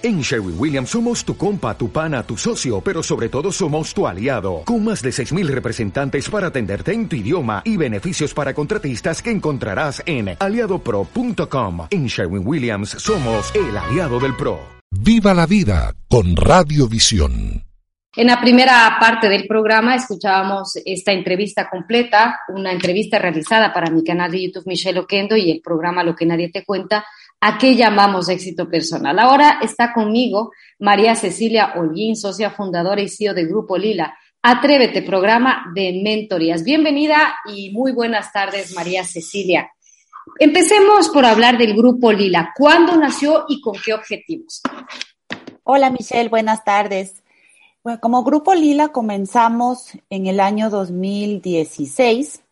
En Sherwin Williams somos tu compa, tu pana, tu socio, pero sobre todo somos tu aliado, con más de 6.000 representantes para atenderte en tu idioma y beneficios para contratistas que encontrarás en aliadopro.com. En Sherwin Williams somos el aliado del PRO. Viva la vida con Radiovisión. En la primera parte del programa escuchábamos esta entrevista completa, una entrevista realizada para mi canal de YouTube Michelle Oquendo y el programa Lo que nadie te cuenta ¿A qué llamamos éxito personal? Ahora está conmigo María Cecilia Holguín, socia fundadora y CEO de Grupo Lila. Atrévete, programa de mentorías. Bienvenida y muy buenas tardes, María Cecilia. Empecemos por hablar del Grupo Lila. ¿Cuándo nació y con qué objetivos? Hola, Michelle, buenas tardes. Bueno, como Grupo Lila comenzamos en el año 2016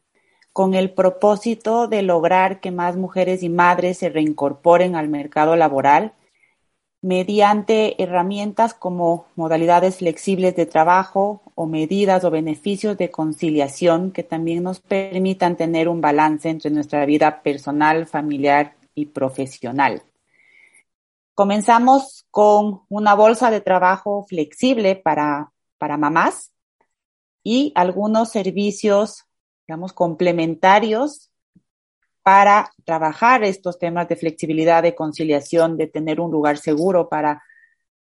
con el propósito de lograr que más mujeres y madres se reincorporen al mercado laboral mediante herramientas como modalidades flexibles de trabajo o medidas o beneficios de conciliación que también nos permitan tener un balance entre nuestra vida personal, familiar y profesional. Comenzamos con una bolsa de trabajo flexible para, para mamás y algunos servicios digamos, complementarios para trabajar estos temas de flexibilidad, de conciliación, de tener un lugar seguro para,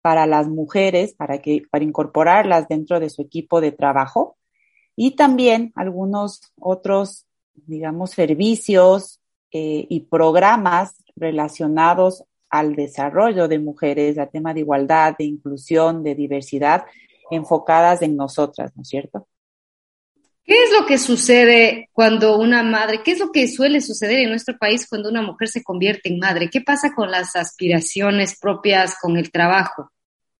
para las mujeres, para, que, para incorporarlas dentro de su equipo de trabajo. Y también algunos otros, digamos, servicios eh, y programas relacionados al desarrollo de mujeres, al tema de igualdad, de inclusión, de diversidad, enfocadas en nosotras, ¿no es cierto? ¿Qué es lo que sucede cuando una madre, qué es lo que suele suceder en nuestro país cuando una mujer se convierte en madre? ¿Qué pasa con las aspiraciones propias, con el trabajo?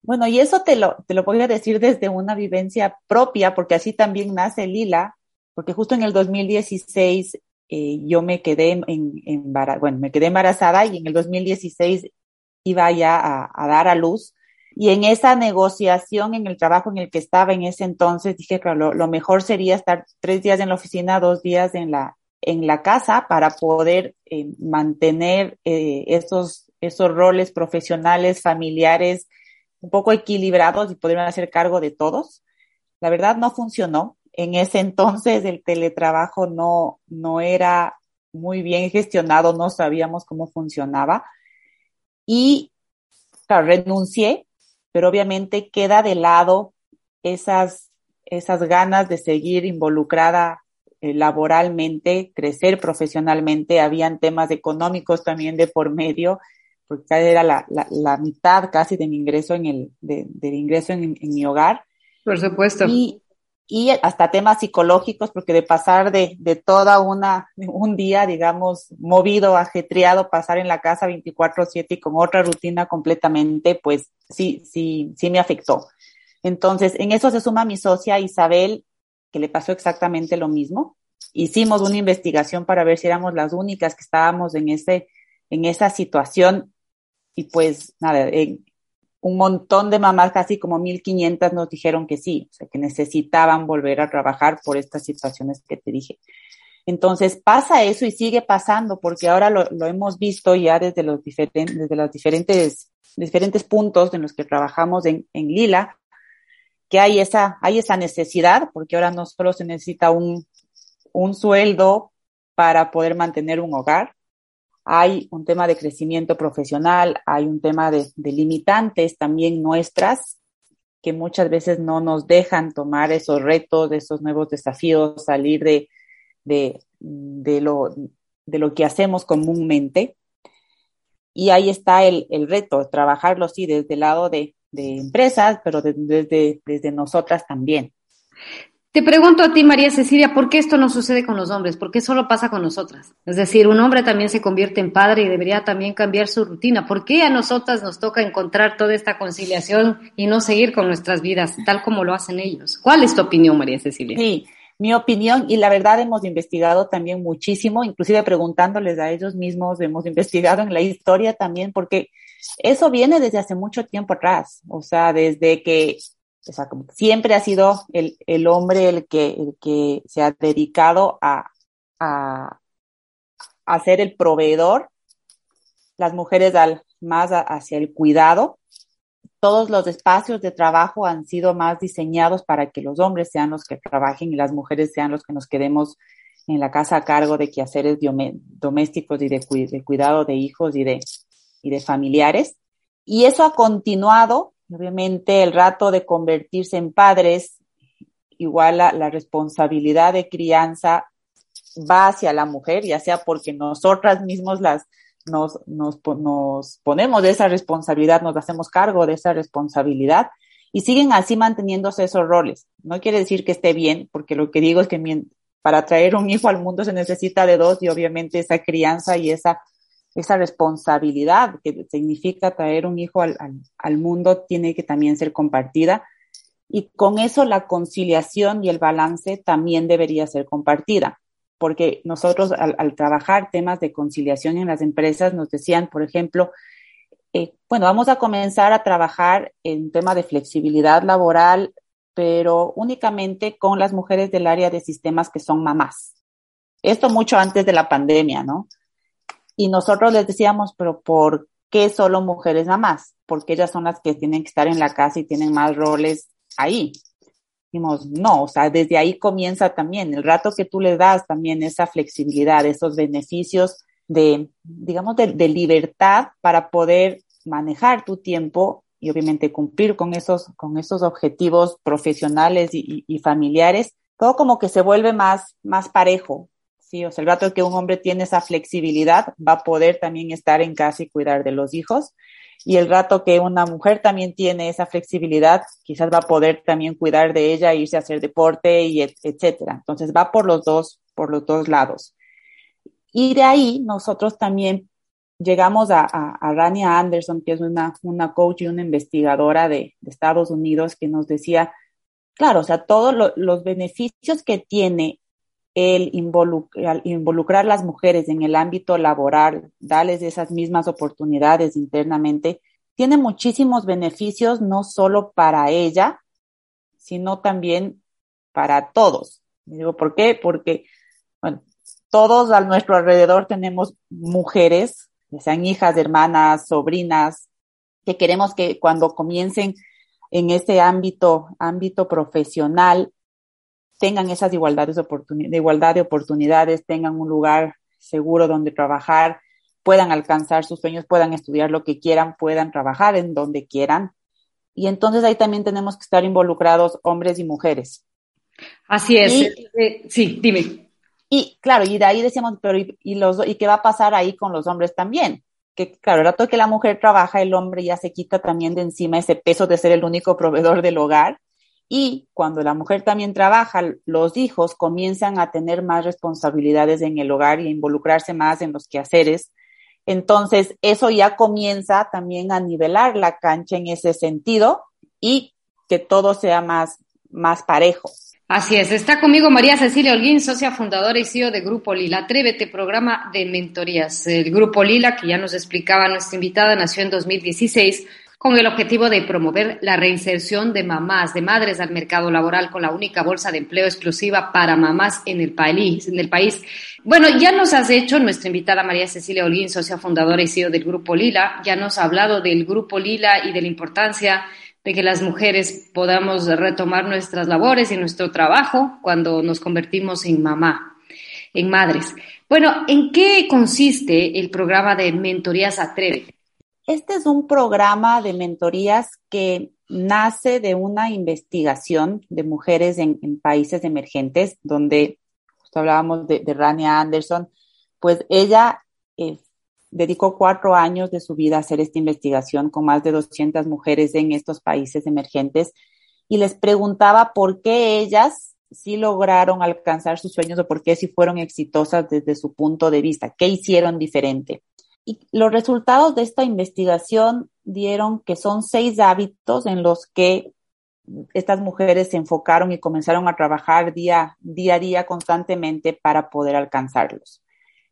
Bueno, y eso te lo, te lo voy a decir desde una vivencia propia, porque así también nace Lila, porque justo en el 2016 eh, yo me quedé en, en, bueno, me quedé embarazada y en el 2016 iba ya a dar a luz y en esa negociación, en el trabajo en el que estaba en ese entonces, dije que lo, mejor sería estar tres días en la oficina, dos días en la, en la casa para poder eh, mantener eh, esos, roles profesionales, familiares, un poco equilibrados y poder hacer cargo de todos. La verdad no funcionó. En ese entonces el teletrabajo no, no era muy bien gestionado, no sabíamos cómo funcionaba. Y claro, renuncié pero obviamente queda de lado esas, esas ganas de seguir involucrada eh, laboralmente, crecer profesionalmente. Habían temas económicos también de por medio, porque era la, la, mitad casi de mi ingreso en el, de, del ingreso en, en, mi hogar. Por supuesto. Y, y hasta temas psicológicos, porque de pasar de, de toda una, un día, digamos, movido, ajetreado, pasar en la casa 24/7 y con otra rutina completamente, pues sí, sí, sí me afectó. Entonces, en eso se suma mi socia Isabel, que le pasó exactamente lo mismo. Hicimos una investigación para ver si éramos las únicas que estábamos en ese, en esa situación. Y pues nada, en, un montón de mamás, casi como 1.500, nos dijeron que sí, o sea, que necesitaban volver a trabajar por estas situaciones que te dije. Entonces pasa eso y sigue pasando porque ahora lo, lo hemos visto ya desde los diferentes, desde los diferentes, diferentes puntos en los que trabajamos en, en Lila, que hay esa, hay esa necesidad, porque ahora no solo se necesita un, un sueldo para poder mantener un hogar, hay un tema de crecimiento profesional, hay un tema de, limitantes también nuestras que muchas veces no nos dejan tomar esos retos, esos nuevos desafíos, salir de, de, lo, de lo que hacemos comúnmente. Y ahí está el, el reto, trabajarlo sí desde el lado de, empresas, pero desde, desde nosotras también. Te pregunto a ti, María Cecilia, ¿por qué esto no sucede con los hombres? ¿Por qué solo pasa con nosotras? Es decir, un hombre también se convierte en padre y debería también cambiar su rutina. ¿Por qué a nosotras nos toca encontrar toda esta conciliación y no seguir con nuestras vidas tal como lo hacen ellos? ¿Cuál es tu opinión, María Cecilia? Sí, mi opinión, y la verdad hemos investigado también muchísimo, inclusive preguntándoles a ellos mismos, hemos investigado en la historia también, porque eso viene desde hace mucho tiempo atrás, o sea, desde que o sea, siempre ha sido el, el hombre el que, el que se ha dedicado a, a, a ser el proveedor, las mujeres al, más hacia el cuidado, todos los espacios de trabajo han sido más diseñados para que los hombres sean los que trabajen y las mujeres sean los que nos quedemos en la casa a cargo de quehaceres domésticos y de, cuidado de hijos y de, y de familiares. Y eso ha continuado, obviamente el rato de convertirse en padres, igual la, responsabilidad de crianza va hacia la mujer, ya sea porque nosotras mismos las, nos, nos, nos ponemos de esa responsabilidad, nos hacemos cargo de esa responsabilidad y siguen así manteniéndose esos roles. No quiere decir que esté bien, porque lo que digo es que para traer un hijo al mundo se necesita de dos y obviamente esa crianza y esa, esa responsabilidad que significa traer un hijo al, al, mundo tiene que también ser compartida. Y con eso la conciliación y el balance también debería ser compartida porque nosotros al, trabajar temas de conciliación en las empresas nos decían, por ejemplo, eh, bueno, vamos a comenzar a trabajar en tema de flexibilidad laboral, pero únicamente con las mujeres del área de sistemas que son mamás. Esto mucho antes de la pandemia, ¿no? Y nosotros les decíamos, pero ¿por qué solo mujeres mamás? Porque ellas son las que tienen que estar en la casa y tienen más roles ahí no, o sea, desde ahí comienza también, el rato que tú le das también esa flexibilidad, esos beneficios de, digamos, de, libertad para poder manejar tu tiempo y obviamente cumplir con esos, con esos objetivos profesionales y, y, familiares, todo como que se vuelve más, más parejo. Sí, o sea, el rato que un hombre tiene esa flexibilidad, va a poder también estar en casa y cuidar de los hijos y el rato que una mujer también tiene esa flexibilidad, quizás va a poder también cuidar de ella, irse a hacer deporte y etcétera. Entonces va por los dos, por los dos lados. Y de ahí nosotros también llegamos a, a, Rania Anderson, que es una, una coach y una investigadora de, de Estados Unidos, que nos decía, claro, o sea, todos los beneficios que tiene el involucrar, involucrar las mujeres en el ámbito laboral, darles esas mismas oportunidades internamente, tiene muchísimos beneficios, no solo para ella, sino también para todos. Digo, ¿por qué? Porque, bueno, todos a nuestro alrededor tenemos mujeres, que sean hijas, hermanas, sobrinas, que queremos que cuando comiencen en este ámbito, ámbito profesional, tengan esas igualdades de igualdad de oportunidades, tengan un lugar seguro donde trabajar, puedan alcanzar sus sueños, puedan estudiar lo que quieran, puedan trabajar en donde quieran. Y entonces ahí también tenemos que estar involucrados hombres y mujeres. Así es. Eh, sí, dime. Y claro, y de ahí decíamos, pero y, los, ¿y qué va a pasar ahí con los hombres también? Que claro, el rato que la mujer trabaja, el hombre ya se quita también de encima ese peso de ser el único proveedor del hogar y cuando la mujer también trabaja, los hijos comienzan a tener más responsabilidades en el hogar y a involucrarse más en los quehaceres. Entonces, eso ya comienza también a nivelar la cancha en ese sentido y que todo sea más, más parejo. Así es, está conmigo María Cecilia Holguín, socia fundadora y CEO de Grupo Lila. Atrévete, programa de mentorías. El Grupo Lila, que ya nos explicaba nuestra invitada, nació en 2016 con el objetivo de promover la reinserción de mamás, de madres al mercado laboral con la única bolsa de empleo exclusiva para mamás en el país. En el país. Bueno, ya nos has hecho nuestra invitada María Cecilia Olguín, socia fundadora y CEO del Grupo Lila, ya nos ha hablado del Grupo Lila y de la importancia de que las mujeres podamos retomar nuestras labores y nuestro trabajo cuando nos convertimos en mamá, en madres. Bueno, ¿en qué consiste el programa de Mentorías Atreve? Este es un programa de mentorías que nace de una investigación de mujeres en, países emergentes, donde justo hablábamos de, Rania Anderson, pues ella eh, dedicó cuatro años de su vida a hacer esta investigación con más de 200 mujeres en estos países emergentes y les preguntaba por qué ellas sí lograron alcanzar sus sueños o por qué sí fueron exitosas desde su punto de vista, qué hicieron diferente. Y los resultados de esta investigación dieron que son seis hábitos en los que estas mujeres se enfocaron y comenzaron a trabajar día, a día constantemente para poder alcanzarlos.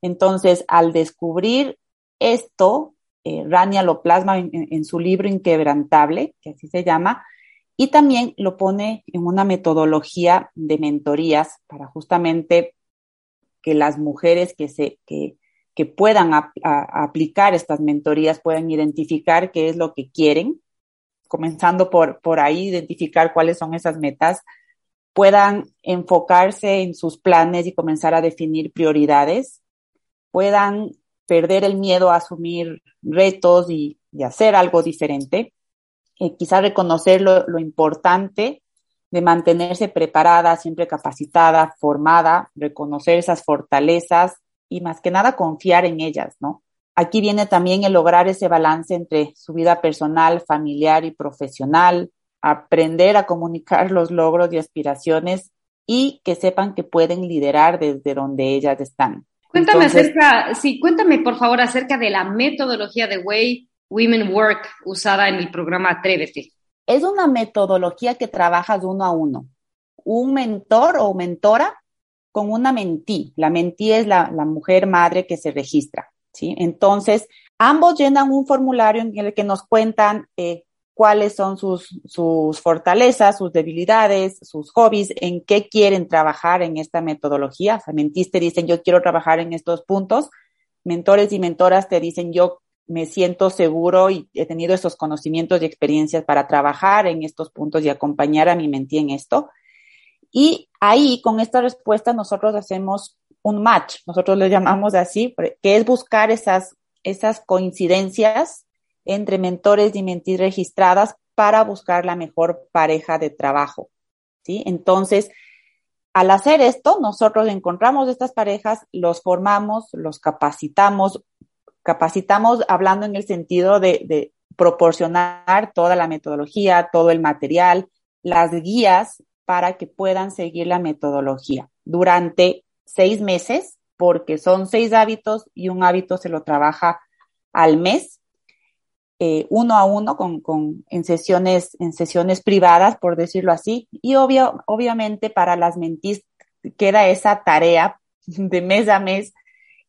Entonces, al descubrir esto, eh, Rania lo plasma en, su libro Inquebrantable, que así se llama, y también lo pone en una metodología de mentorías para justamente que las mujeres que se, que, que puedan aplicar estas mentorías, puedan identificar qué es lo que quieren, comenzando por, por ahí, identificar cuáles son esas metas, puedan enfocarse en sus planes y comenzar a definir prioridades, puedan perder el miedo a asumir retos y, hacer algo diferente, eh, quizá reconocer lo, lo importante de mantenerse preparada, siempre capacitada, formada, reconocer esas fortalezas y más que nada confiar en ellas, ¿no? Aquí viene también el lograr ese balance entre su vida personal, familiar y profesional, aprender a comunicar los logros y aspiraciones y que sepan que pueden liderar desde donde ellas están. Cuéntame acerca, sí, cuéntame por favor acerca de la metodología de Way Women Work usada en el programa Atrévete. Es una metodología que trabajas uno a uno. Un mentor o mentora con una mentí. La mentí es la, mujer madre que se registra. ¿sí? Entonces, ambos llenan un formulario en el que nos cuentan eh, cuáles son sus, sus fortalezas, sus debilidades, sus hobbies, en qué quieren trabajar en esta metodología. O mentís te dicen, yo quiero trabajar en estos puntos. Mentores y mentoras te dicen, yo me siento seguro y he tenido esos conocimientos y experiencias para trabajar en estos puntos y acompañar a mi mentí en esto. Y ahí, con esta respuesta, nosotros hacemos un match, nosotros lo llamamos así, que es buscar esas, esas coincidencias entre mentores y mentis registradas para buscar la mejor pareja de trabajo. ¿sí? Entonces, al hacer esto, nosotros encontramos estas parejas, los formamos, los capacitamos, capacitamos hablando en el sentido de, de proporcionar toda la metodología, todo el material, las guías para que puedan seguir la metodología durante seis meses, porque son seis hábitos y un hábito se lo trabaja al mes, eh, uno a uno, con, con, en, sesiones, en sesiones privadas, por decirlo así. Y obvio, obviamente para las mentis queda esa tarea de mes a mes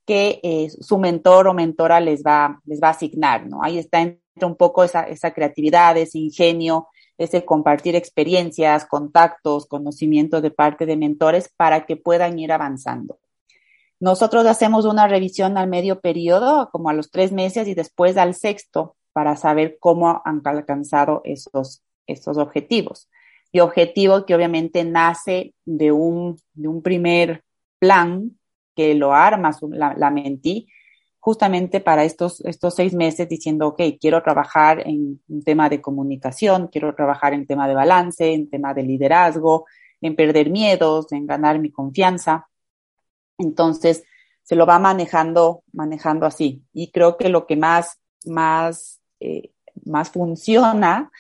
que eh, su mentor o mentora les va, les va a asignar, ¿no? Ahí está un poco esa, esa creatividad, ese ingenio, ese compartir experiencias, contactos, conocimiento de parte de mentores para que puedan ir avanzando. Nosotros hacemos una revisión al medio periodo, como a los tres meses y después al sexto, para saber cómo han alcanzado esos, esos objetivos. Y objetivo que obviamente nace de un, de un primer plan que lo arma la, la mentí justamente para estos, estos seis meses diciendo, ok, quiero trabajar en un tema de comunicación, quiero trabajar en tema de balance, en tema de liderazgo, en perder miedos, en ganar mi confianza. Entonces, se lo va manejando, manejando así. Y creo que lo que más, más, eh, más funciona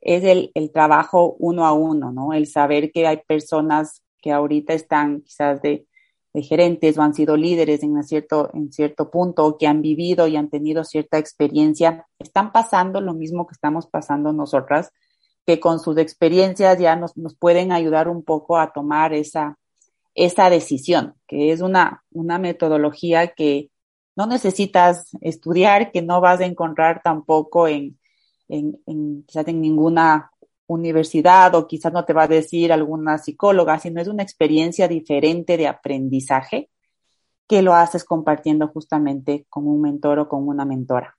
es el, el trabajo uno a uno, ¿no? El saber que hay personas que ahorita están quizás de de gerentes o han sido líderes en, cierto, en cierto punto o que han vivido y han tenido cierta experiencia, están pasando lo mismo que estamos pasando nosotras, que con sus experiencias ya nos, nos pueden ayudar un poco a tomar esa, esa decisión, que es una, una metodología que no necesitas estudiar, que no vas a encontrar tampoco en, en, en, quizás en ninguna universidad o quizás no te va a decir alguna psicóloga, sino es una experiencia diferente de aprendizaje que lo haces compartiendo justamente con un mentor o con una mentora.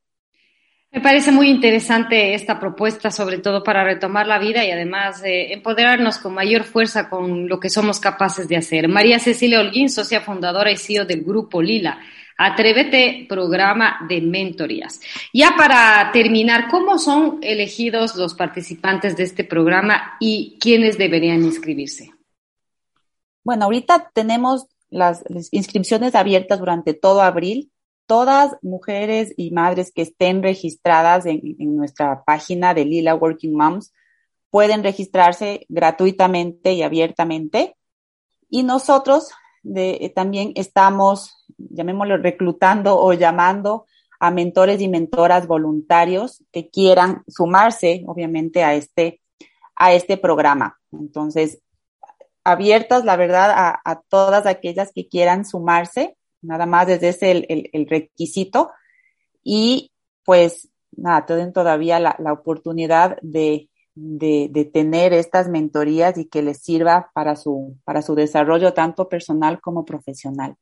Me parece muy interesante esta propuesta, sobre todo para retomar la vida y además empoderarnos con mayor fuerza con lo que somos capaces de hacer. María Cecilia Holguín, socia fundadora y CEO del Grupo Lila. Atrévete, programa de mentorías. Ya para terminar, ¿cómo son elegidos los participantes de este programa y quiénes deberían inscribirse? Bueno, ahorita tenemos las, inscripciones abiertas durante todo abril. Todas mujeres y madres que estén registradas en, en nuestra página de Lila Working Moms pueden registrarse gratuitamente y abiertamente. Y nosotros de, eh, también estamos, llamémoslo, reclutando o llamando a mentores y mentoras voluntarios que quieran sumarse, obviamente, a este, a este programa. Entonces, abiertas, la verdad, a, todas aquellas que quieran sumarse, nada más desde ese el, requisito. Y pues, nada, tienen todavía la, la oportunidad de de, de, tener estas mentorías y que les sirva para su, para su desarrollo tanto personal como profesional.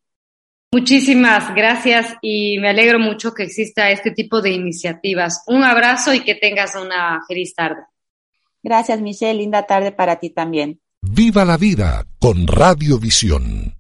Muchísimas gracias y me alegro mucho que exista este tipo de iniciativas. Un abrazo y que tengas una feliz tarde. Gracias, Michelle. Linda tarde para ti también. Viva la vida con Radiovisión.